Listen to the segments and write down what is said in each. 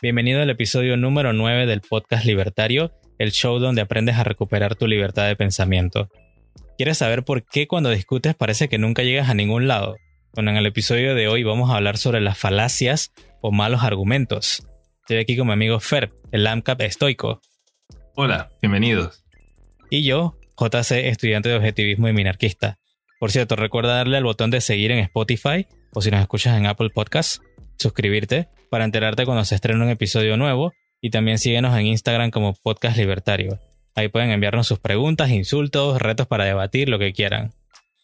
Bienvenido al episodio número 9 del podcast Libertario, el show donde aprendes a recuperar tu libertad de pensamiento. ¿Quieres saber por qué cuando discutes parece que nunca llegas a ningún lado? Bueno, en el episodio de hoy vamos a hablar sobre las falacias o malos argumentos. Estoy aquí con mi amigo Fer, el AMCAP estoico. Hola, bienvenidos. Y yo, JC, estudiante de objetivismo y minarquista. Por cierto, recuerda darle al botón de seguir en Spotify o si nos escuchas en Apple Podcasts, suscribirte para enterarte cuando se estrene un episodio nuevo y también síguenos en Instagram como Podcast Libertario. Ahí pueden enviarnos sus preguntas, insultos, retos para debatir, lo que quieran.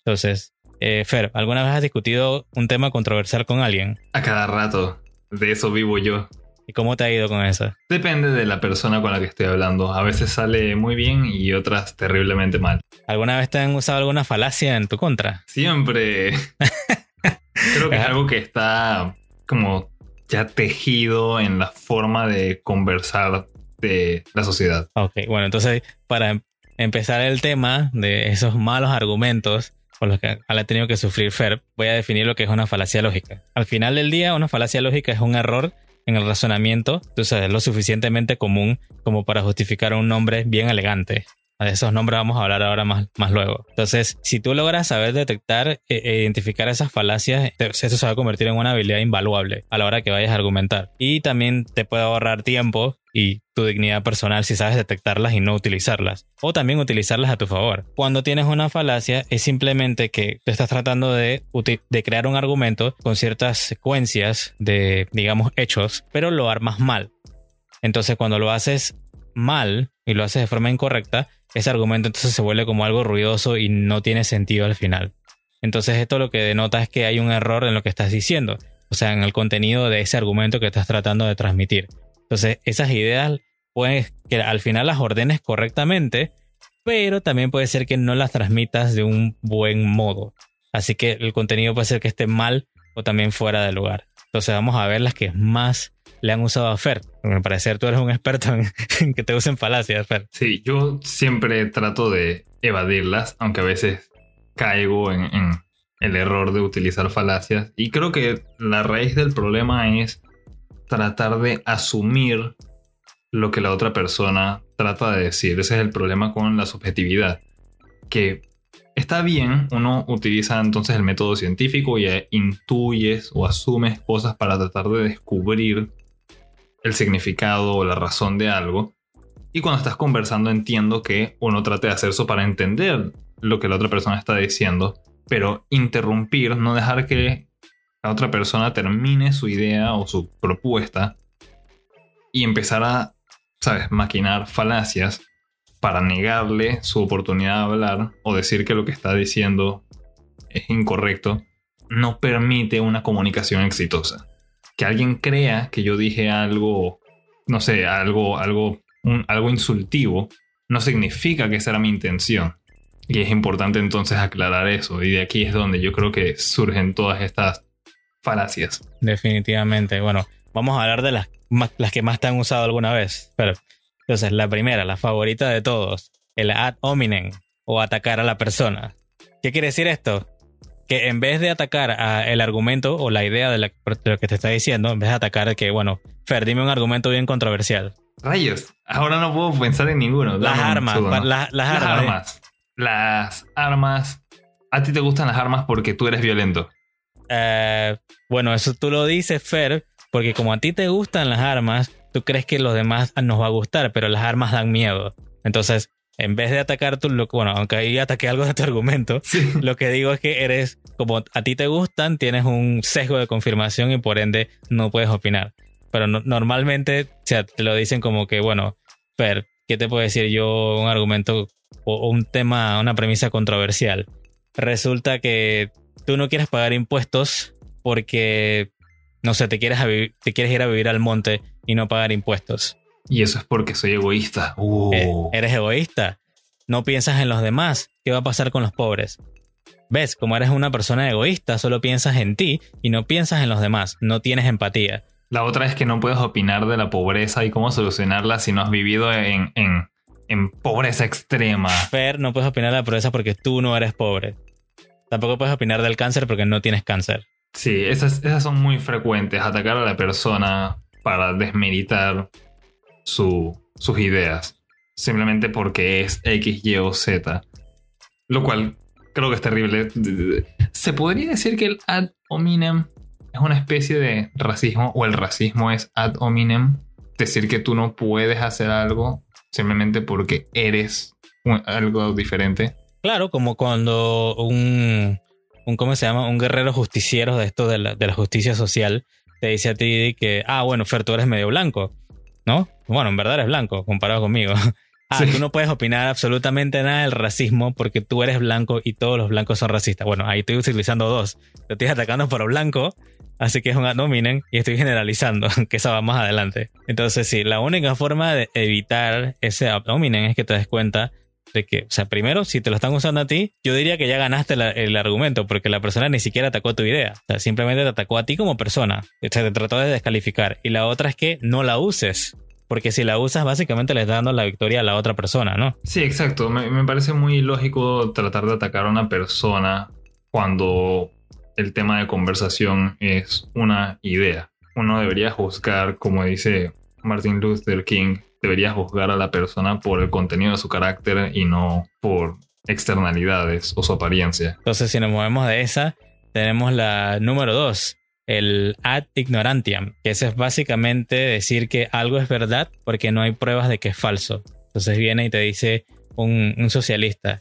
Entonces, eh, Fer, ¿alguna vez has discutido un tema controversial con alguien? A cada rato. De eso vivo yo. ¿Y cómo te ha ido con eso? Depende de la persona con la que estoy hablando. A veces sale muy bien y otras terriblemente mal. ¿Alguna vez te han usado alguna falacia en tu contra? Siempre. Creo que es algo que está como ya tejido en la forma de conversar de la sociedad. Ok, bueno, entonces para em- empezar el tema de esos malos argumentos por los que ha tenido que sufrir Fer, voy a definir lo que es una falacia lógica. Al final del día, una falacia lógica es un error en el razonamiento, entonces es lo suficientemente común como para justificar un nombre bien elegante. De esos nombres vamos a hablar ahora más, más luego. Entonces, si tú logras saber detectar e, identificar esas falacias, eso se va a convertir en una habilidad invaluable a la hora que vayas a argumentar. Y también te puede ahorrar tiempo y tu dignidad personal si sabes detectarlas y no utilizarlas. O también utilizarlas a tu favor. Cuando tienes una falacia es simplemente que tú estás tratando de, de crear un argumento con ciertas secuencias de, digamos, hechos, pero lo armas mal. Entonces cuando lo haces mal y lo haces de forma incorrecta, ese argumento entonces se vuelve como algo ruidoso y no tiene sentido al final. Entonces esto lo que denota es que hay un error en lo que estás diciendo, o sea, en el contenido de ese argumento que estás tratando de transmitir. Entonces esas ideas puedes que al final las ordenes correctamente, pero también puede ser que no las transmitas de un buen modo. Así que el contenido puede ser que esté mal o también fuera de lugar. Entonces vamos a ver las que más le han usado a Fer. Al parecer tú eres un experto en, en que te usen falacias, Fer. Sí, yo siempre trato de evadirlas, aunque a veces caigo en, en el error de utilizar falacias. Y creo que la raíz del problema es tratar de asumir lo que la otra persona trata de decir. Ese es el problema con la subjetividad. Que está bien, uno utiliza entonces el método científico y intuyes o asumes cosas para tratar de descubrir el significado o la razón de algo. Y cuando estás conversando entiendo que uno trate de hacer eso para entender lo que la otra persona está diciendo, pero interrumpir, no dejar que la otra persona termine su idea o su propuesta y empezar a, ¿sabes?, maquinar falacias para negarle su oportunidad de hablar o decir que lo que está diciendo es incorrecto, no permite una comunicación exitosa. Que alguien crea que yo dije algo, no sé, algo, algo, algo insultivo, no significa que esa era mi intención. Y es importante entonces aclarar eso. Y de aquí es donde yo creo que surgen todas estas falacias. Definitivamente. Bueno, vamos a hablar de las, las que más te han usado alguna vez. Pero, entonces, la primera, la favorita de todos, el ad hominem o atacar a la persona. ¿Qué quiere decir esto? Que en vez de atacar a el argumento o la idea de, la- de lo que te está diciendo, en vez de atacar que, bueno, Fer, dime un argumento bien controversial. Rayos, ahora no puedo pensar en ninguno. Las armas, pa- la- las Las armas. ¿eh? armas. Las armas. A ti te gustan las armas porque tú eres violento. Eh, bueno, eso tú lo dices, Fer, porque como a ti te gustan las armas, tú crees que los demás nos va a gustar, pero las armas dan miedo. Entonces, en vez de atacar tú, lo, bueno, aunque ahí ataqué algo de tu argumento, Sí. lo que digo es que eres, como a ti te gustan, tienes un sesgo de confirmación y por ende no puedes opinar. Pero no- normalmente, o sea, te lo dicen como que, bueno, Fer, ¿qué te puedo decir yo? Un argumento o, o un tema, una premisa controversial. Resulta que tú no quieres pagar impuestos porque, no sé, te quieres, te quieres ir a vivir al monte y no pagar impuestos. Y eso es porque soy egoísta. Uh. Eh, eres egoísta. No piensas en los demás. ¿Qué va a pasar con los pobres? ¿Ves? Como eres una persona egoísta, solo piensas en ti y no piensas en los demás. No tienes empatía. La otra es que no puedes opinar de la pobreza y cómo solucionarla si no has vivido en, en, en pobreza extrema. Fer, no puedes opinar de la pobreza porque tú no eres pobre. Tampoco puedes opinar del cáncer porque no tienes cáncer. Sí, esas, esas son muy frecuentes, atacar a la persona para desmeritar su, sus ideas, simplemente porque es X, Y o Z. Lo cual creo que es terrible. ¿Se podría decir que el ad hominem es una especie de racismo o el racismo es ad hominem? Decir que tú no puedes hacer algo simplemente porque eres algo diferente. Claro, como cuando un, un, ¿cómo se llama? Un guerrero justiciero de esto de la, de la justicia social te dice a ti que, ah, bueno, Fer, tú eres medio blanco, ¿no? Bueno, en verdad eres blanco comparado conmigo. Ah, tú no puedes opinar absolutamente nada del racismo porque tú eres blanco y todos los blancos son racistas. Bueno, ahí estoy utilizando dos. Te estoy atacando por blanco, así que es un ad y estoy generalizando, que eso va más adelante. Entonces, sí, la única forma de evitar ese ad es que te des cuenta de que, o sea, primero, si te lo están usando a ti, yo diría que ya ganaste el argumento porque la persona ni siquiera atacó tu idea. O sea, simplemente te atacó a ti como persona. O sea, te trató de descalificar. Y la otra es que no la uses porque si la usas, básicamente le estás dando la victoria a la otra persona, ¿no? Sí, exacto. Me, parece muy lógico tratar de atacar a una persona cuando el tema de conversación es una idea. Uno debería juzgar, como dice Martin Luther King, debería juzgar a la persona por el contenido de su carácter y no por externalidades o su apariencia. Entonces, si nos movemos de esa, tenemos la número dos, el ad ignorantiam, que eso es básicamente decir que algo es verdad porque no hay pruebas de que es falso. Entonces viene y te dice un, socialista,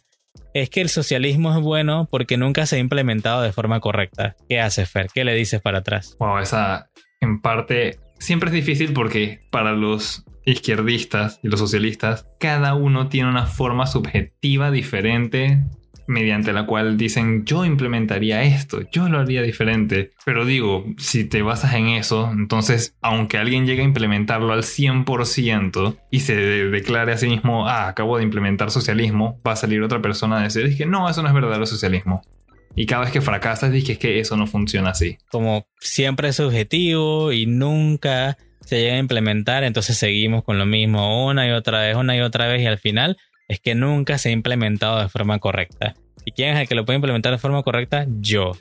es que el socialismo es bueno porque nunca se ha implementado de forma correcta. ¿Qué haces, Fer? ¿Qué le dices para atrás? Wow, esa en parte siempre es difícil porque para los izquierdistas y los socialistas, cada uno tiene una forma subjetiva diferente mediante la cual dicen yo implementaría esto, yo lo haría diferente. Pero digo, si te basas en eso, entonces aunque alguien llegue a implementarlo al 100% y se declare a sí mismo, ah, acabo de implementar socialismo, va a salir otra persona a decir, que no, eso no es verdadero socialismo. Y cada vez que fracasas, dices que eso no funciona así. Como siempre es subjetivo y nunca se llega a implementar, entonces seguimos con lo mismo una y otra vez, una y otra vez y al final es que nunca se ha implementado de forma correcta. ¿Y quién es el que lo puede implementar de forma correcta? Yo.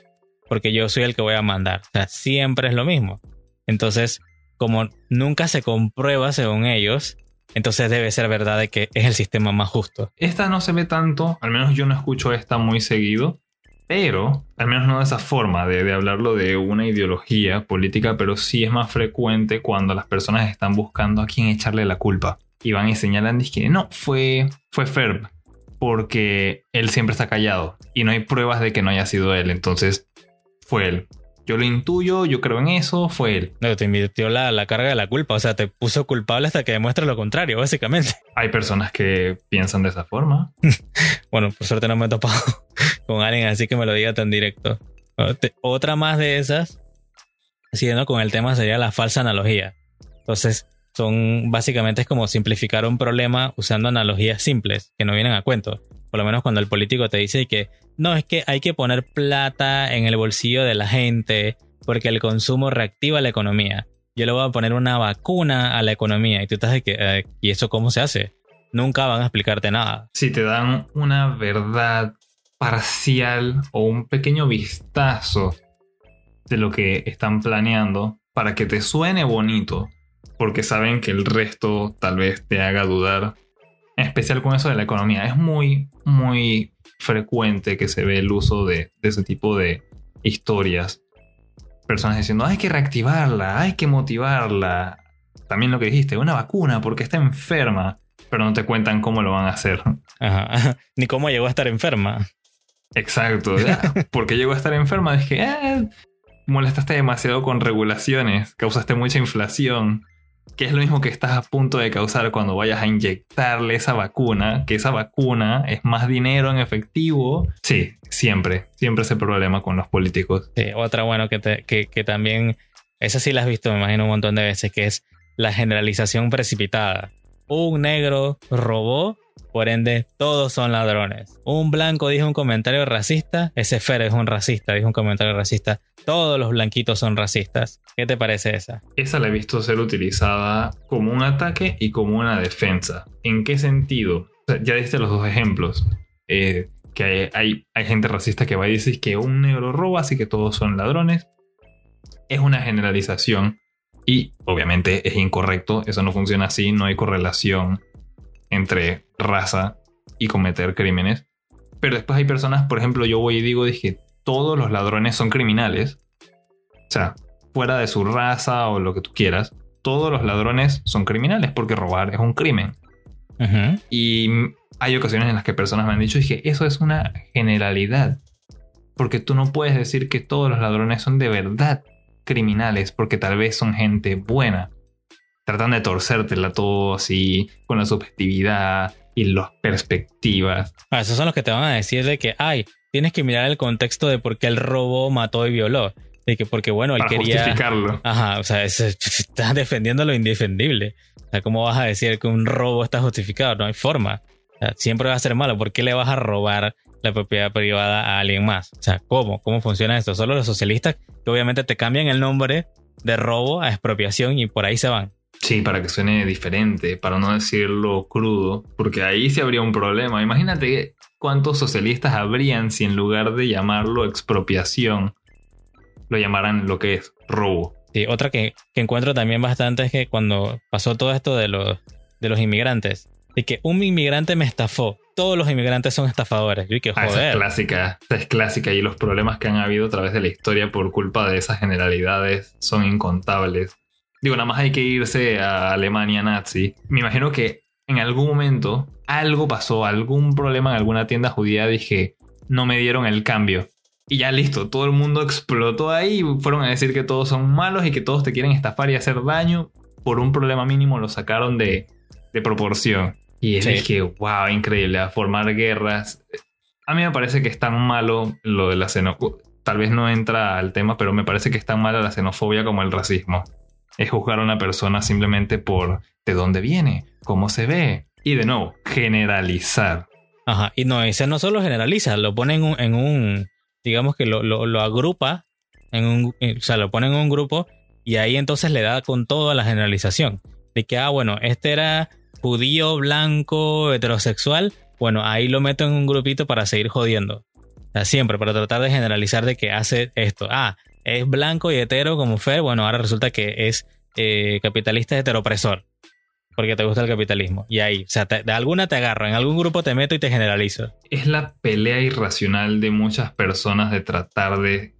Porque yo soy el que voy a mandar. O sea, siempre es lo mismo. Entonces, como nunca se comprueba según ellos, entonces debe ser verdad de que es el sistema más justo. Esta no se ve tanto, al menos yo no escucho esta muy seguido, pero al menos no de esa forma de, hablarlo de una ideología política, pero sí es más frecuente cuando las personas están buscando a quién echarle la culpa y van y señalan que no, fue, fue Ferb, porque él siempre está callado y no hay pruebas de que no haya sido él, entonces fue él. Yo lo intuyo, yo creo en eso, fue él. No, te invirtió la, la carga de la culpa, o sea, te puso culpable hasta que demuestre lo contrario, básicamente. Hay personas que piensan de esa forma. bueno, por suerte no me he topado con alguien así que me lo diga tan directo. Otra más de esas, siguiendo con el tema, sería la falsa analogía. Entonces, son básicamente es como simplificar un problema usando analogías simples que no vienen a cuento. Por lo menos cuando el político te dice que no, es que hay que poner plata en el bolsillo de la gente porque el consumo reactiva la economía. Yo le voy a poner una vacuna a la economía y tú estás de que, ¿y eso cómo se hace? Nunca van a explicarte nada. Si te dan una verdad parcial o un pequeño vistazo de lo que están planeando para que te suene bonito, porque saben que el resto tal vez te haga dudar. En especial con eso de la economía. Es muy, muy frecuente que se ve el uso de, ese tipo de historias. Personas diciendo, hay que reactivarla, hay que motivarla. También lo que dijiste, una vacuna porque está enferma, pero no te cuentan cómo lo van a hacer. Ni cómo llegó a estar enferma. Exacto. porque llegó a estar enferma? Es que eh, molestaste demasiado con regulaciones, causaste mucha inflación que es lo mismo que estás a punto de causar cuando vayas a inyectarle esa vacuna, que esa vacuna es más dinero en efectivo. Sí, siempre, siempre ese problema con los políticos. Sí, otra, bueno, que, que, también, esa sí la has visto, me imagino, un montón de veces, que es la generalización precipitada. Un negro robó por ende, todos son ladrones. Un blanco dijo un comentario racista, ese Fer es un racista, dijo un comentario racista. Todos los blanquitos son racistas. ¿Qué te parece esa? Esa la he visto ser utilizada como un ataque y como una defensa. ¿En qué sentido? ya diste los dos ejemplos. Eh, que hay, hay, gente racista que va a decir que un negro roba, así que todos son ladrones. es una generalización y obviamente es incorrecto, eso no funciona así, no hay correlación entre raza y cometer crímenes. Pero después hay personas, por ejemplo, yo voy y digo, dije, todos los ladrones son criminales. O sea, fuera de su raza o lo que tú quieras, todos los ladrones son criminales porque robar es un crimen. Y hay ocasiones en las que personas me han dicho, dije, eso es una generalidad. Porque tú no puedes decir que todos los ladrones son de verdad criminales porque tal vez son gente buena. Tratan de torcértela todo así, con la subjetividad y las perspectivas. Ah, esos son los que te van a decir de que, ay, tienes que mirar el contexto de por qué el robo mató y violó. De que porque, bueno, él quería. Justificarlo. Ajá, o sea, estás defendiendo lo indefendible. O sea, ¿cómo vas a decir que un robo está justificado? No hay forma. O sea, siempre va a ser malo. ¿Por qué le vas a robar la propiedad privada a alguien más? O sea, ¿cómo? ¿Cómo funciona esto? Solo los socialistas que obviamente te cambian el nombre de robo a expropiación y por ahí se van. Sí, para que suene diferente, para no decirlo crudo, porque ahí sí habría un problema. Imagínate cuántos socialistas habrían si en lugar de llamarlo expropiación, lo llamaran lo que es robo. Sí, otra que, encuentro también bastante es que cuando pasó todo esto de los, de los inmigrantes, de que un inmigrante me estafó, todos los inmigrantes son estafadores. Yo que joder. Ah, esa es clásica, esa es clásica y los problemas que han habido a través de la historia por culpa de esas generalidades son incontables. Digo, nada más hay que irse a Alemania nazi. Me imagino que en algún momento algo pasó, algún problema en alguna tienda judía, dije, no me dieron el cambio. Y ya listo, todo el mundo explotó ahí y fueron a decir que todos son malos y que todos te quieren estafar y hacer daño. Por un problema mínimo lo sacaron de, proporción. Y dije, wow, increíble, a formar guerras. A mí me parece que es tan malo lo de la xenofobia. Tal vez no entra al tema, pero me parece que es tan mala la xenofobia como el racismo. Es juzgar a una persona simplemente por de dónde viene, cómo se ve. Y de nuevo, generalizar. Ajá, y no, ese no solo generaliza, lo pone en un digamos que lo, lo, agrupa en un, eh, o sea, lo pone en un grupo y ahí entonces le da con todo a la generalización. De que, ah, bueno, este era judío, blanco, heterosexual. Bueno, ahí lo meto en un grupito para seguir jodiendo. O sea, siempre, para tratar de generalizar de que hace esto. Ah, es blanco y hetero como Fer. Bueno, ahora resulta que es eh, capitalista heteropresor porque te gusta el capitalismo. Y ahí, o sea, de alguna te agarro, en algún grupo te meto y te generalizo. Es la pelea irracional de muchas personas de tratar de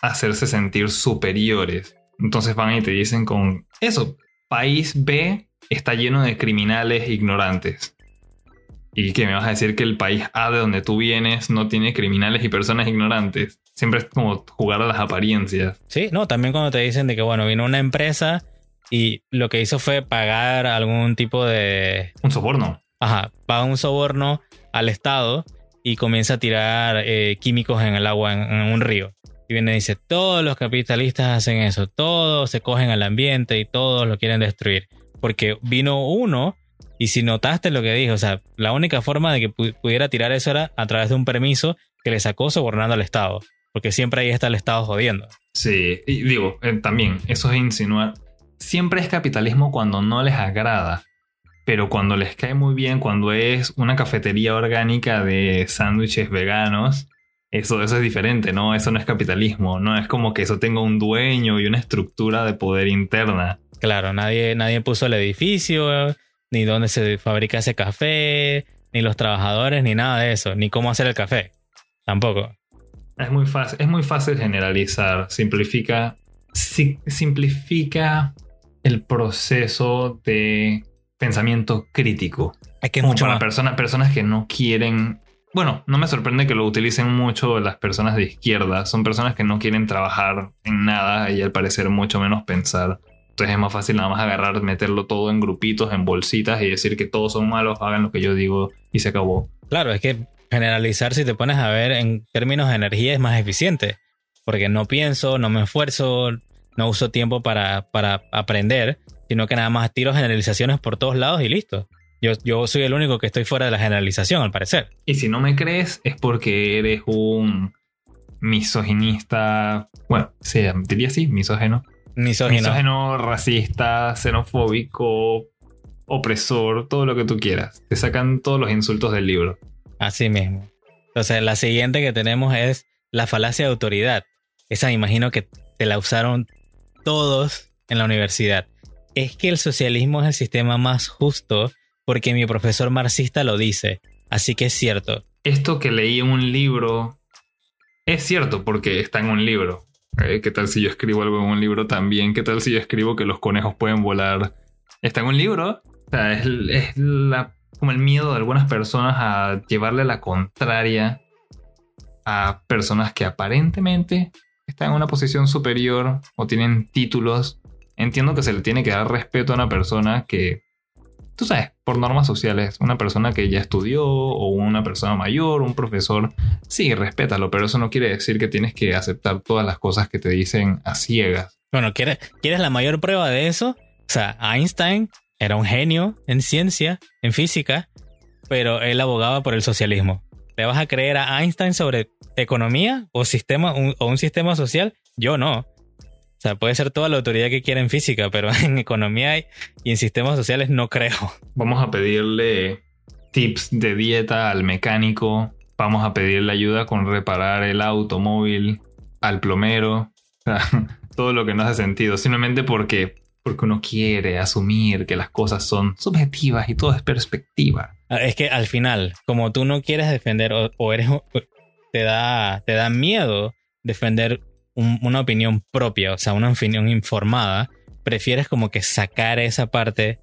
hacerse sentir superiores. Entonces van y te dicen con eso, país B está lleno de criminales ignorantes. ¿Y que me vas a decir que el país A de donde tú vienes no tiene criminales y personas ignorantes? Siempre es como jugar a las apariencias. Sí, no, también cuando te dicen de que, bueno, vino una empresa y lo que hizo fue pagar algún tipo de... Un soborno. Ajá, paga un soborno al Estado y comienza a tirar eh, químicos en el agua en, un río. Y viene y dice, todos los capitalistas hacen eso, todos se cogen al ambiente y todos lo quieren destruir. Porque vino uno y si notaste lo que dijo, o sea, la única forma de que pudiera tirar eso era a través de un permiso que le sacó sobornando al Estado. Porque siempre ahí está el Estado jodiendo. Sí, y digo, eh, también, eso es insinuar, siempre es capitalismo cuando no les agrada. Pero cuando les cae muy bien, cuando es una cafetería orgánica de sándwiches veganos, eso, eso es diferente, ¿no? Eso no es capitalismo, no es como que eso tenga un dueño y una estructura de poder interna. Claro, nadie, nadie puso el edificio, ni dónde se fabrica ese café, ni los trabajadores, ni nada de eso, ni cómo hacer el café. Tampoco. Es muy fácil, es muy fácil generalizar, simplifica, simplifica el proceso de pensamiento crítico. Es que mucho para personas, personas que no quieren. Bueno, no me sorprende que lo utilicen mucho las personas de izquierda. Son personas que no quieren trabajar en nada y al parecer mucho menos pensar. Entonces es más fácil nada más agarrar, meterlo todo en grupitos, en bolsitas y decir que todos son malos, hagan lo que yo digo y se acabó. Claro, es que generalizar si te pones a ver en términos de energía es más eficiente. Porque no pienso, no me esfuerzo, no uso tiempo para, aprender, sino que nada más tiro generalizaciones por todos lados y listo. Yo, yo soy el único que estoy fuera de la generalización, al parecer. Y si no me crees, es porque eres un misoginista. Bueno, sí, diría así, misógeno. Misógino. Misógeno, racista, xenofóbico, opresor, todo lo que tú quieras. Te sacan todos los insultos del libro. Así mismo. Entonces, la siguiente que tenemos es la falacia de autoridad. Esa me imagino que te la usaron todos en la universidad. Es que el socialismo es el sistema más justo porque mi profesor marxista lo dice. Así que es cierto. Esto que leí en un libro es cierto porque está en un libro. Eh, ¿Qué tal si yo escribo algo en un libro también? ¿Qué tal si yo escribo que los conejos pueden volar? Está en un libro. O sea, es, es la, como el miedo de algunas personas a llevarle la contraria a personas que aparentemente están en una posición superior o tienen títulos. Entiendo que se le tiene que dar respeto a una persona que, tú sabes, por normas sociales, una persona que ya estudió o una persona mayor, un profesor, sí, respétalo, pero eso no quiere decir que tienes que aceptar todas las cosas que te dicen a ciegas. Bueno, ¿quieres, ¿quieres la mayor prueba de eso? O sea, Einstein era un genio en ciencia, en física, pero él abogaba por el socialismo. ¿Le vas a creer a Einstein sobre economía o, sistema, o un sistema social? Yo no. O sea, puede ser toda la autoridad que quiera en física, pero en economía y en sistemas sociales no creo. Vamos a pedirle tips de dieta al mecánico. Vamos a pedirle ayuda con reparar el automóvil al plomero. todo lo que no hace sentido. Simplemente porque, porque uno quiere asumir que las cosas son subjetivas y todo es perspectiva. Ah, es que al final, como tú no quieres defender o, eres te da, te da miedo defender una opinión propia, o sea, una opinión informada, prefieres como que sacar esa parte,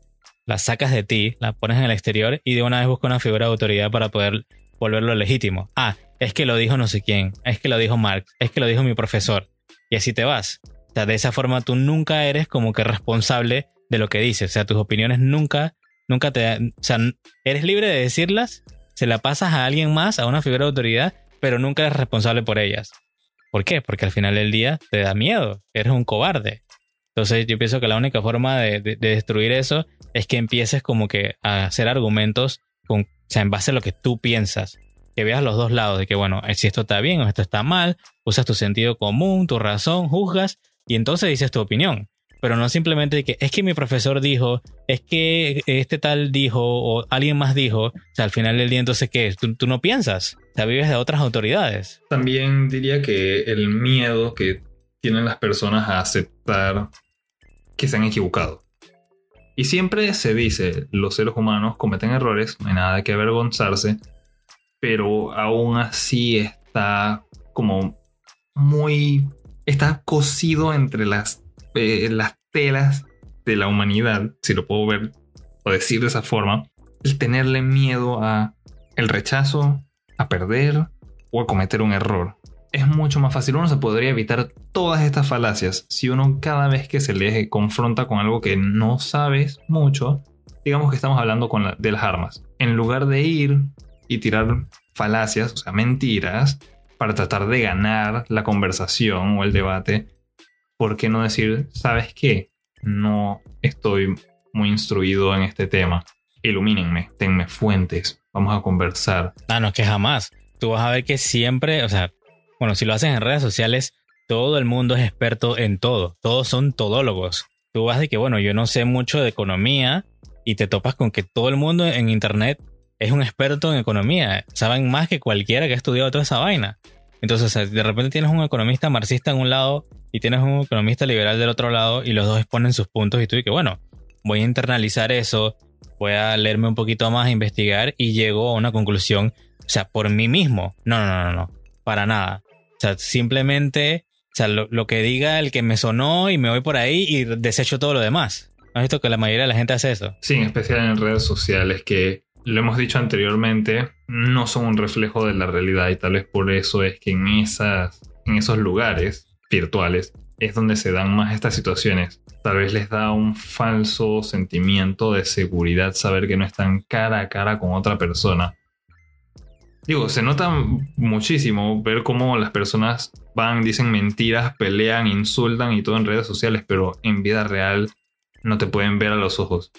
la sacas de ti, la pones en el exterior y de una vez buscas una figura de autoridad para poder volverlo legítimo. Ah, es que lo dijo no sé quién, es que lo dijo Marx, es que lo dijo mi profesor. Y así te vas. O sea, de esa forma tú nunca eres como que responsable de lo que dices. O sea, tus opiniones nunca Nunca te... O sea, eres libre de decirlas, se la pasas a alguien más, a una figura de autoridad, pero nunca eres responsable por ellas. ¿Por qué? Porque al final del día te da miedo, eres un cobarde. Entonces yo pienso que la única forma de, destruir eso es que empieces como que a hacer argumentos con, o sea, en base a lo que tú piensas. Que veas los dos lados de que, bueno, si esto está bien o esto está mal, usas tu sentido común, tu razón, juzgas y entonces dices tu opinión pero no simplemente que es que mi profesor dijo, es que este tal dijo o alguien más dijo, o sea, al final del día entonces ¿qué? Tú, tú no piensas, o sea, vives de otras autoridades. También diría que el miedo que tienen las personas a aceptar que se han equivocado. Y siempre se dice, los seres humanos cometen errores, no hay nada que avergonzarse, pero aún así está como muy... está cosido entre las eh, las telas de la humanidad, si lo puedo ver o decir de esa forma, el tenerle miedo a el rechazo, a perder o a cometer un error. Es mucho más fácil, uno se podría evitar todas estas falacias si uno cada vez que se le confronta con algo que no sabes mucho, digamos que estamos hablando con de las armas, en lugar de ir y tirar falacias, o sea, mentiras, para tratar de ganar la conversación o el debate, ¿por qué no decir, sabes qué? No estoy muy instruido en este tema. Ilumínenme, tenme fuentes, vamos a conversar. Ah, no, es que jamás. Tú vas a ver que siempre, o sea, bueno, si lo haces en redes sociales, todo el mundo es experto en todo. Todos son todólogos. Tú vas de que, bueno, yo no sé mucho de economía y te topas con que todo el mundo en Internet es un experto en economía. Saben más que cualquiera que ha estudiado toda esa vaina. Entonces, de repente tienes un economista marxista en un lado y tienes un economista liberal del otro lado y los dos exponen sus puntos y tú dices, bueno, voy a internalizar eso, voy a leerme un poquito más, a investigar y llego a una conclusión, o sea, por mí mismo. No, no, no, no, no, para nada. O sea, simplemente, o sea, lo, que diga el que me sonó y me voy por ahí y desecho todo lo demás. ¿Has visto que la mayoría de la gente hace eso? Sí, en especial en redes sociales, que lo hemos dicho anteriormente, no son un reflejo de la realidad y tal vez por eso es que en, esas, en esos lugares virtuales es donde se dan más estas situaciones. Tal vez les da un falso sentimiento de seguridad saber que no están cara a cara con otra persona. Digo, se nota muchísimo ver cómo las personas van, dicen mentiras, pelean, insultan y todo en redes sociales, pero en vida real no te pueden ver a los ojos.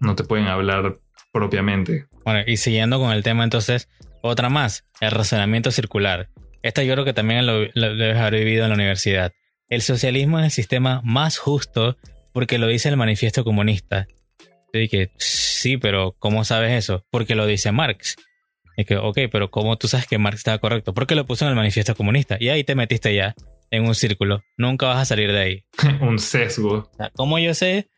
No te pueden hablar propiamente. Bueno, y siguiendo con el tema entonces, otra más, el razonamiento circular. Esta yo creo que también lo, debes haber vivido en la universidad. El socialismo es el sistema más justo porque lo dice el manifiesto comunista. Yo dije, sí, pero ¿cómo sabes eso? Porque lo dice Marx. Y que, ok, pero ¿cómo tú sabes que Marx estaba correcto? Porque lo puso en el manifiesto comunista. Y ahí te metiste ya. en un círculo. Nunca vas a salir de ahí. un sesgo. ¿Cómo yo sé?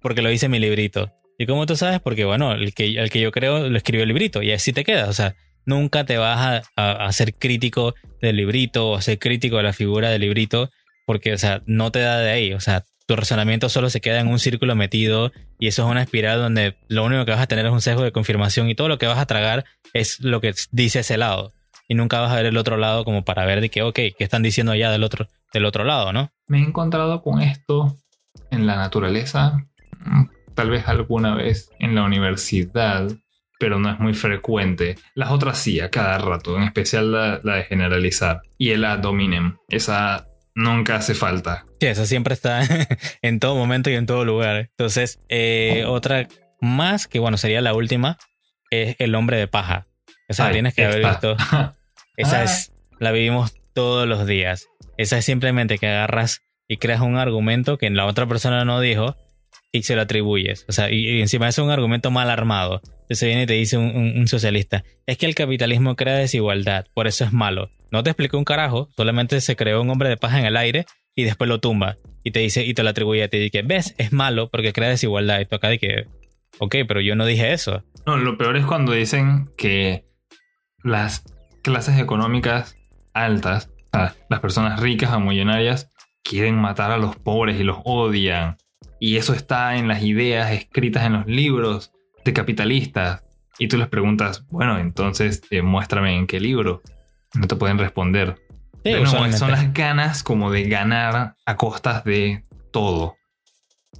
Porque lo dice mi librito. ¿Y cómo tú sabes? Porque, bueno, el que, el que yo creo lo escribió el librito y así te quedas. O sea, nunca te vas a, a, ser crítico del librito o a ser crítico de la figura del librito porque, o sea, no te da de ahí. O sea, tu razonamiento solo se queda en un círculo metido y eso es una espiral donde lo único que vas a tener es un sesgo de confirmación y todo lo que vas a tragar es lo que dice ese lado. Y nunca vas a ver el otro lado como para ver de que, ok, ¿qué están diciendo allá del otro, del otro lado, no? Me he encontrado con esto en la naturaleza, tal vez alguna vez en la universidad, pero no es muy frecuente. Las otras sí, a cada rato, en especial la, de generalizar. Y el ad hominem, esa nunca hace falta. Sí, eso siempre está en todo momento y en todo lugar. Entonces, eh, otra más, que bueno, sería la última, es el hombre de paja. Esa tienes que haber visto. Esa es, la vivimos todos los días. Esa es simplemente que agarras y creas un argumento que la otra persona no dijo y se lo atribuyes. O sea, y, encima es un argumento mal armado. Entonces viene y te dice un, socialista, es que el capitalismo crea desigualdad, por eso es malo. No te explico un carajo, solamente se creó un hombre de paja en el aire y después lo tumba. Y te dice, y te lo atribuye a ti, que ves, es malo porque crea desigualdad. Y tú acá de que, ok, pero yo no dije eso. No, lo peor es cuando dicen que las clases económicas altas, las personas ricas o millonarias, quieren matar a los pobres y los odian. Y eso está en las ideas escritas en los libros de capitalistas. Y tú les preguntas, bueno, entonces eh, muéstrame en qué libro. No te pueden responder. son las ganas como de ganar a costas de todo.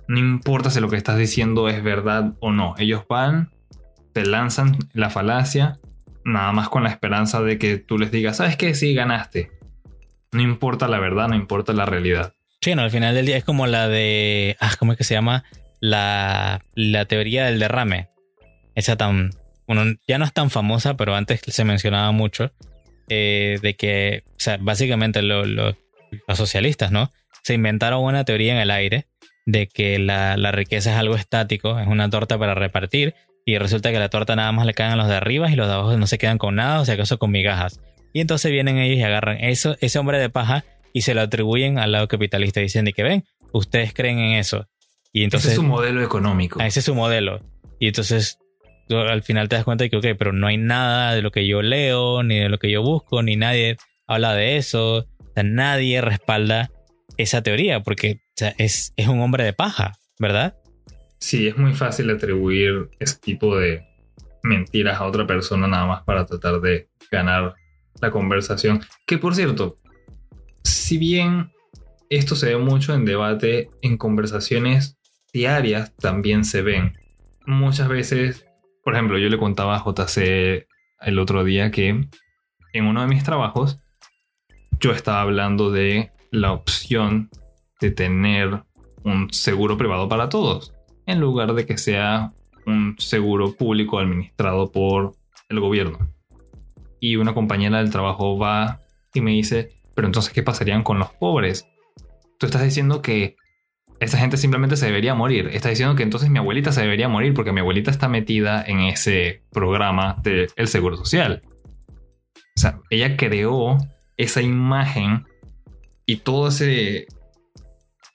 No importa si lo que estás diciendo es verdad o no. Ellos van, te lanzan la falacia, nada más con la esperanza de que tú les digas, ¿sabes qué? Sí, ganaste. No importa la verdad, no importa la realidad. Sí, no, al final del día es como la de. Ah, ¿cómo es que se llama? La, la teoría del derrame. Esa tan. Bueno, ya no es tan famosa, pero antes se mencionaba mucho. Eh, de que, o sea, básicamente los socialistas, ¿no? Se inventaron una teoría en el aire de que la, la, riqueza es algo estático, es una torta para repartir, y resulta que la torta nada más le caen a los de arriba y los de abajo no se quedan con nada, o sea, acaso con migajas. Y entonces vienen ellos y agarran eso, ese hombre de paja y se lo atribuyen al lado capitalista diciendo que ven, ustedes creen en eso. Y entonces, ese es su modelo económico. Ah, ese es su modelo. Y entonces al final te das cuenta de que, ok, pero no hay nada de lo que yo leo, ni de lo que yo busco, ni nadie habla de eso. O sea, nadie respalda esa teoría porque es, es un hombre de paja, ¿verdad? Sí, es muy fácil atribuir ese tipo de mentiras a otra persona nada más para tratar de ganar la conversación. Que por cierto, si bien esto se ve mucho en debate, en conversaciones diarias también se ven. Muchas veces, por ejemplo, yo le contaba a JC el otro día que en uno de mis trabajos yo estaba hablando de la opción de tener un seguro privado para todos, en lugar de que sea un seguro público administrado por el gobierno. Y una compañera del trabajo va y me dice, pero entonces, ¿qué pasarían con los pobres? Tú estás diciendo que esa gente simplemente se debería morir. Estás diciendo que entonces mi abuelita se debería morir porque mi abuelita está metida en ese programa del Seguro Social. O sea, ella creó esa imagen y todo ese,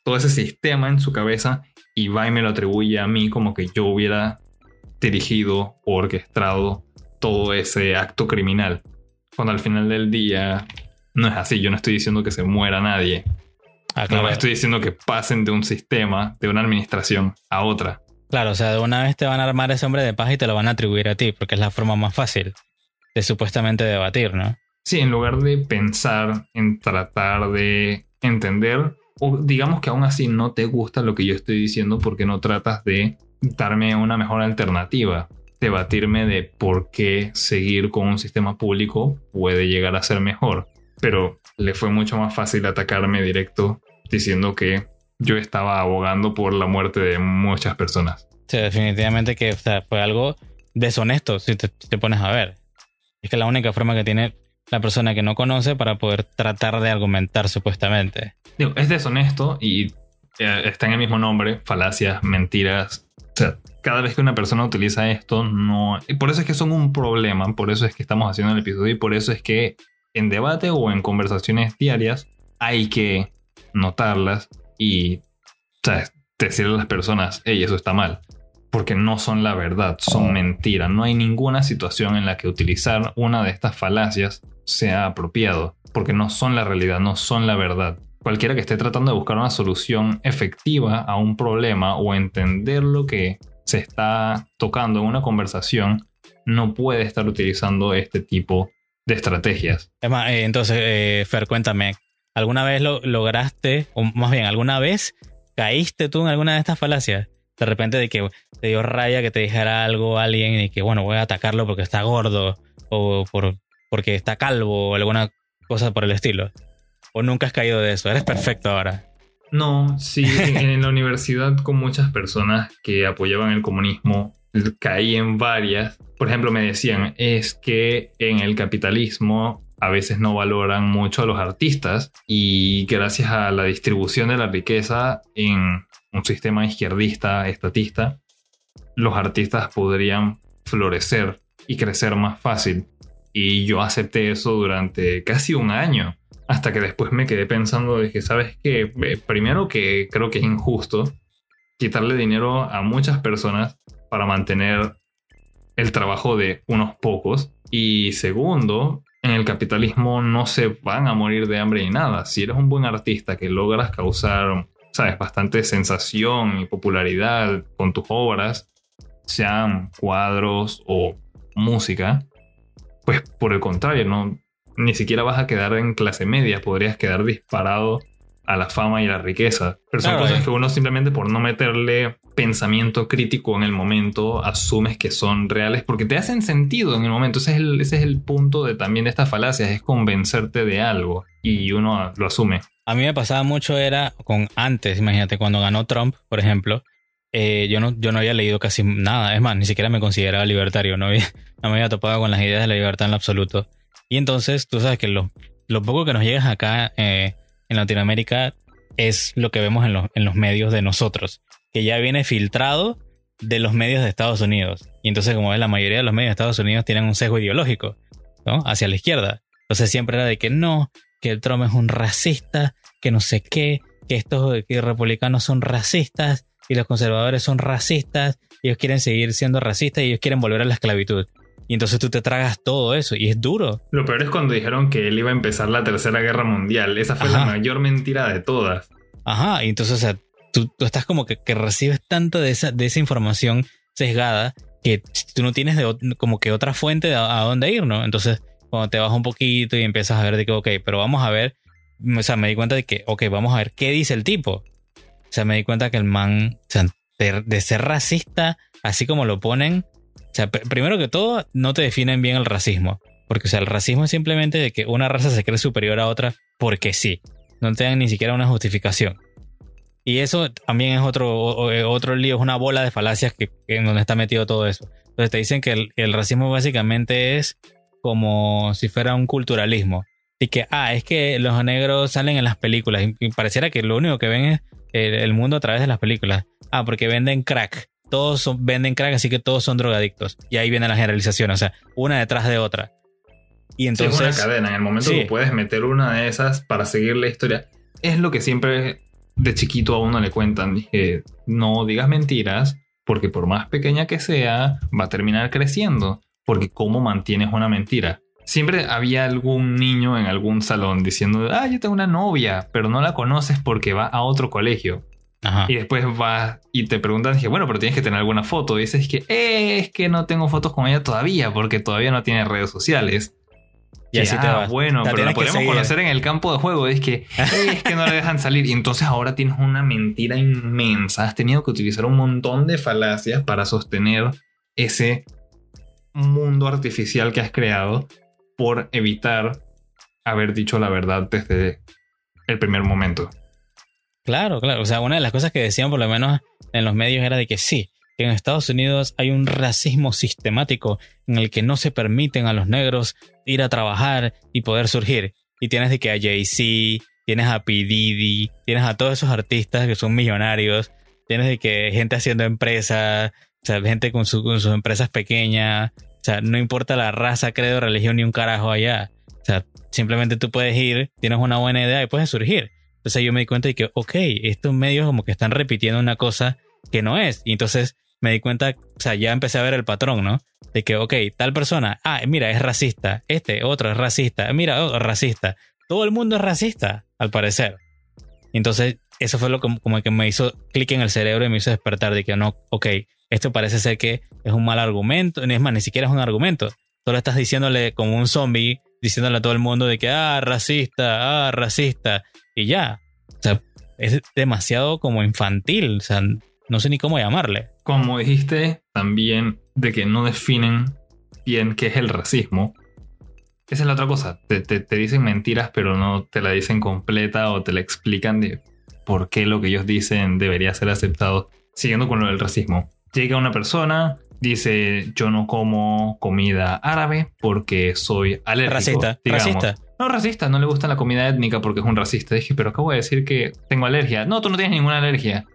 todo ese sistema en su cabeza y va y me lo atribuye a mí como que yo hubiera dirigido o orquestado todo ese acto criminal. Cuando al final del día no es así. Yo no estoy diciendo que se muera nadie. Ah, no estoy diciendo que pasen de un sistema, de una administración a otra. Claro, o sea, de una vez te van a armar ese hombre de paz y te lo van a atribuir a ti, porque es la forma más fácil de supuestamente debatir, ¿no? Sí, en lugar de pensar en tratar de entender, o digamos que aún así no te gusta lo que yo estoy diciendo porque no tratas de darme una mejor alternativa, debatirme de por qué seguir con un sistema público puede llegar a ser mejor pero le fue mucho más fácil atacarme directo diciendo que yo estaba abogando por la muerte de muchas personas. Sí, definitivamente que fue algo deshonesto si te, pones a ver. Es que la única forma que tiene la persona que no conoce para poder tratar de argumentar supuestamente. Digo, es deshonesto y eh, está en el mismo nombre, falacias, mentiras. O sea, cada vez que una persona utiliza esto, no... Por eso es que son un problema, por eso es que estamos haciendo el episodio y por eso es que en debate o en conversaciones diarias hay que notarlas y decirle a las personas, hey, eso está mal. Porque no son la verdad, son mentiras. No hay ninguna situación en la que utilizar una de estas falacias sea apropiado. Porque no son la realidad, no son la verdad. Cualquiera que esté tratando de buscar una solución efectiva a un problema o entender lo que se está tocando en una conversación, no puede estar utilizando este tipo de estrategias. Es más, eh, entonces, eh, Fer, cuéntame, ¿alguna vez lo lograste, o más bien, alguna vez caíste tú en alguna de estas falacias? De repente de que te dio raya que te dijera algo a alguien y que, bueno, voy a atacarlo porque está gordo o por, porque está calvo o alguna cosa por el estilo. ¿O nunca has caído de eso? Eres perfecto ahora. No, sí, en, la universidad con muchas personas que apoyaban el comunismo caí en varias. Por ejemplo, me decían, es que en el capitalismo a veces no valoran mucho a los artistas y gracias a la distribución de la riqueza en un sistema izquierdista, estatista, los artistas podrían florecer y crecer más fácil. Y yo acepté eso durante casi un año. Hasta que después me quedé pensando, dije, ¿sabes qué? Primero que creo que es injusto quitarle dinero a muchas personas para mantener el trabajo de unos pocos. Y segundo, en el capitalismo no se van a morir de hambre ni nada. Si eres un buen artista que logras causar, sabes, bastante sensación y popularidad con tus obras, sean cuadros o música, pues por el contrario, no, ni siquiera vas a quedar en clase media, podrías quedar disparado a la fama y la riqueza. Pero son cosas eh. que uno simplemente por no meterle pensamiento crítico en el momento asumes que son reales porque te hacen sentido en el momento. Ese es el, ese es el punto de también de estas falacias, es convencerte de algo y uno lo asume. A mí me pasaba mucho era con antes, imagínate, cuando ganó Trump, por ejemplo, eh, yo, no, yo no había leído casi nada, es más, ni siquiera me consideraba libertario, no, no me había topado con las ideas de la libertad en lo absoluto. Y entonces, tú sabes que lo, lo poco que nos llegas acá eh, en Latinoamérica es lo que vemos en los, en los medios de nosotros, que ya viene filtrado de los medios de Estados Unidos. Y entonces, como ves, la mayoría de los medios de Estados Unidos tienen un sesgo ideológico, ¿no? Hacia la izquierda. Entonces siempre era de que no, que Trump es un racista, que no sé qué, que estos republicanos son racistas y los conservadores son racistas, ellos quieren seguir siendo racistas y ellos quieren volver a la esclavitud. Y entonces tú te tragas todo eso y es duro. Lo peor es cuando dijeron que él iba a empezar la tercera guerra mundial. Esa fue la mayor mentira de todas. Ajá, y entonces, o sea, tú, estás como que, recibes tanto de esa, de esa información sesgada que tú no tienes de, como que otra fuente a, dónde ir, ¿no? Entonces, cuando te bajas un poquito y empiezas a ver de que, ok, pero vamos a ver, o sea, me di cuenta de que, ok, vamos a ver qué dice el tipo. O sea, me di cuenta que el man, o sea, de ser racista, así como lo ponen, primero que todo, no te definen bien el racismo. Porque, o sea, el racismo es simplemente de que una raza se cree superior a otra porque sí. No te ni siquiera una justificación. Y eso también es otro, eh, otro lío, es una bola de falacias que, en donde está metido todo eso. Entonces te dicen que el, racismo básicamente es como si fuera un culturalismo. Y que, ah, es que los negros salen en las películas. Y, pareciera que lo único que ven es el, el, mundo a través de las películas. Ah, porque venden crack todos venden crack, así que todos son drogadictos. Y ahí viene la generalización, o sea, una detrás de otra. Y entonces. es una cadena. En el momento que puedes meter una de esas para seguir la historia, es lo que siempre de chiquito a uno le cuentan. Dije, no digas mentiras, porque por más pequeña que sea, va a terminar creciendo. Porque ¿cómo mantienes una mentira? Siempre había algún niño en algún salón diciendo, ah, yo tengo una novia, pero no la conoces porque va a otro colegio. Y después vas y te preguntan, dije, bueno, pero tienes que tener alguna foto. Y dices que eh, es que no tengo fotos con ella todavía porque todavía no tiene redes sociales. Y, así te vas. Bueno, pero la podemos conocer en el campo de juego. Es que es que no le dejan salir. Y entonces ahora tienes una mentira inmensa. Has tenido que utilizar un montón de falacias para sostener ese mundo artificial que has creado por evitar haber dicho la verdad desde el primer momento. Claro, claro. O sea, una de las cosas que decían por lo menos en los medios era de que sí, que en Estados Unidos hay un racismo sistemático en el que no se permiten a los negros ir a trabajar y poder surgir. Y tienes de que a Jay-Z, tienes a P. Diddy, tienes a todos esos artistas que son millonarios, tienes de que gente haciendo empresas, o sea, gente con, con sus empresas pequeñas, o sea, no importa la raza, credo, religión ni un carajo allá. O sea, simplemente tú puedes ir, tienes una buena idea y puedes surgir. Entonces yo me di cuenta de que, ok, estos medios como que están repitiendo una cosa que no es. Y entonces me di cuenta, o sea, ya empecé a ver el patrón, ¿no? De que, ok, tal persona, ah, mira, es racista. Este, otro es racista. Mira, otro racista. Todo el mundo es racista, al parecer. Entonces, eso fue lo que, como que me hizo clic en el cerebro y me hizo despertar de que no, ok, esto parece ser que es un mal argumento. Es más, ni siquiera es un argumento. Solo estás diciéndole como un zombie, diciéndole a todo el mundo de que, ah, racista, ah, racista. Y ya. O sea, es demasiado como infantil. O sea, no sé ni cómo llamarle. Como dijiste también de que no definen bien qué es el racismo. Esa es la otra cosa. Te, te, dicen mentiras, pero no te la dicen completa o te la explican de por qué lo que ellos dicen debería ser aceptado. Siguiendo con lo del racismo. Llega una persona, dice yo no como comida árabe porque soy alérgico. Racista. Racista. No, racista, no le gusta la comida étnica porque es un racista. Dije, pero acabo de decir que tengo alergia. No, tú no tienes ninguna alergia.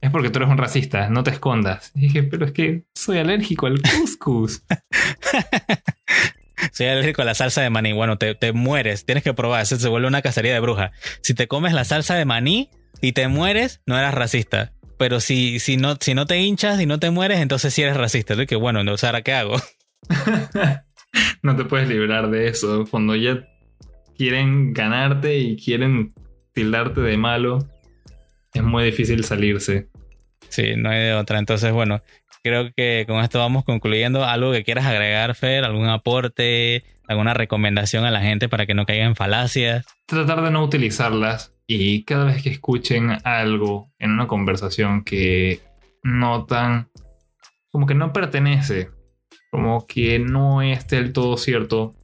Es porque tú eres un racista, no te escondas. dije, pero es que soy alérgico al couscous. soy alérgico a la salsa de maní. Bueno, te, mueres, tienes que probar, eso se vuelve una cacería de bruja. Si te comes la salsa de maní y te mueres, no eras racista. Pero si, si, no, si no te hinchas y no te mueres, entonces sí eres racista. Así que bueno, entonces ahora qué hago. no te puedes librar de eso. Cuando ya quieren ganarte y quieren tildarte de malo, es muy difícil salirse. Sí, no hay de otra. Entonces, bueno, creo que con esto vamos concluyendo. ¿Algo que quieras agregar, Fer? ¿Algún aporte? ¿Alguna recomendación a la gente para que no caigan en falacias? Tratar de no utilizarlas y cada vez que escuchen algo en una conversación que notan como que no pertenece, como que no es del todo cierto,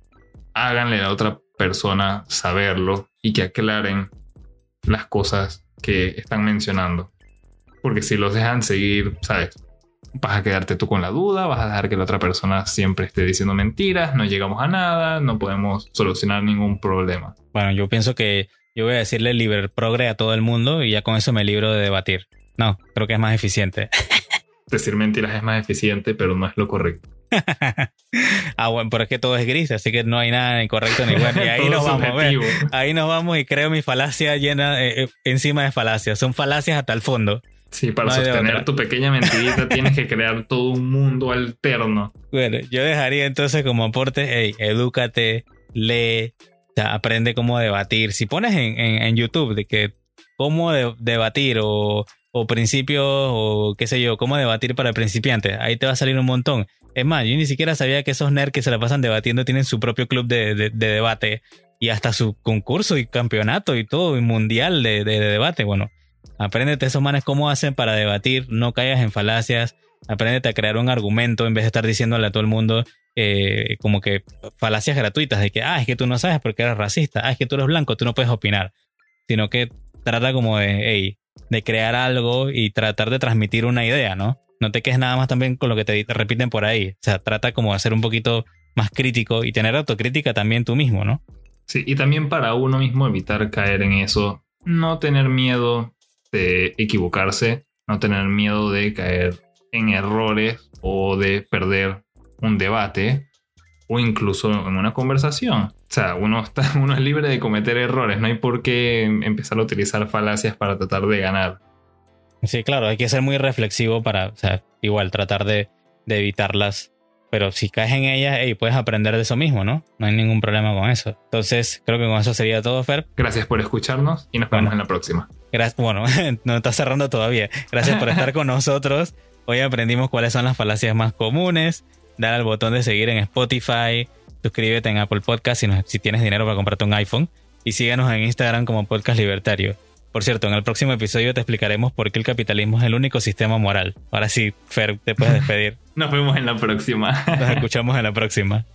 háganle a la otra persona saberlo y que aclaren las cosas que están mencionando. Porque si los dejan seguir, ¿sabes? Vas a quedarte tú con la duda, vas a dejar que la otra persona siempre esté diciendo mentiras, no llegamos a nada, no podemos solucionar ningún problema. Bueno, yo pienso que yo voy a decirle libre progre a todo el mundo y ya con eso me libro de debatir. No, creo que es más eficiente. Decir mentiras es más eficiente, pero no es lo correcto. ah, bueno, pero es que todo es gris, así que no hay nada incorrecto ni bueno. Y ahí nos vamos, ver. Ahí nos vamos y creo mi falacia llena eh, eh, encima de falacias. Son falacias hasta el fondo. Sí, para sostener tu pequeña mentirita tienes que crear todo un mundo alterno. Bueno, yo dejaría entonces como aporte, hey, edúcate, lee, aprende cómo debatir. Si pones en, YouTube de que cómo debatir o, o principios o qué sé yo, cómo debatir para principiantes, ahí te va a salir un montón. Es más, yo ni siquiera sabía que esos nerds que se la pasan debatiendo tienen su propio club de, debate y hasta su concurso y campeonato y todo, y mundial de, debate. Bueno, apréndete esos manes cómo hacen para debatir, no caigas en falacias, apréndete a crear un argumento en vez de estar diciéndole a todo el mundo eh, como que falacias gratuitas de que, ah, es que tú no sabes porque eres racista, ah, es que tú eres blanco, tú no puedes opinar, sino que trata como de, hey, de crear algo y tratar de transmitir una idea, ¿no? no te quedes nada más también con lo que te, repiten por ahí. O sea, trata como de ser un poquito más crítico y tener autocrítica también tú mismo, ¿no? Sí, y también para uno mismo evitar caer en eso, no tener miedo de equivocarse, no tener miedo de caer en errores o de perder un debate o incluso en una conversación. O sea, uno, está, uno es libre de cometer errores, no hay por qué empezar a utilizar falacias para tratar de ganar. Sí, claro, hay que ser muy reflexivo para, o sea, igual tratar de, evitarlas. Pero si caes en ellas, hey, puedes aprender de eso mismo, ¿no? No hay ningún problema con eso. Entonces, creo que con eso sería todo, Fer. Gracias por escucharnos y nos vemos en la próxima. Gracias, bueno, no está cerrando todavía. Gracias por estar con nosotros. Hoy aprendimos cuáles son las falacias más comunes. Dar al botón de seguir en Spotify. Suscríbete en Apple Podcast si, si tienes dinero para comprarte un iPhone. Y síganos en Instagram como Podcast Libertario. Por cierto, en el próximo episodio te explicaremos por qué el capitalismo es el único sistema moral. Ahora sí, Fer, te puedes despedir. Nos vemos en la próxima. Nos escuchamos en la próxima.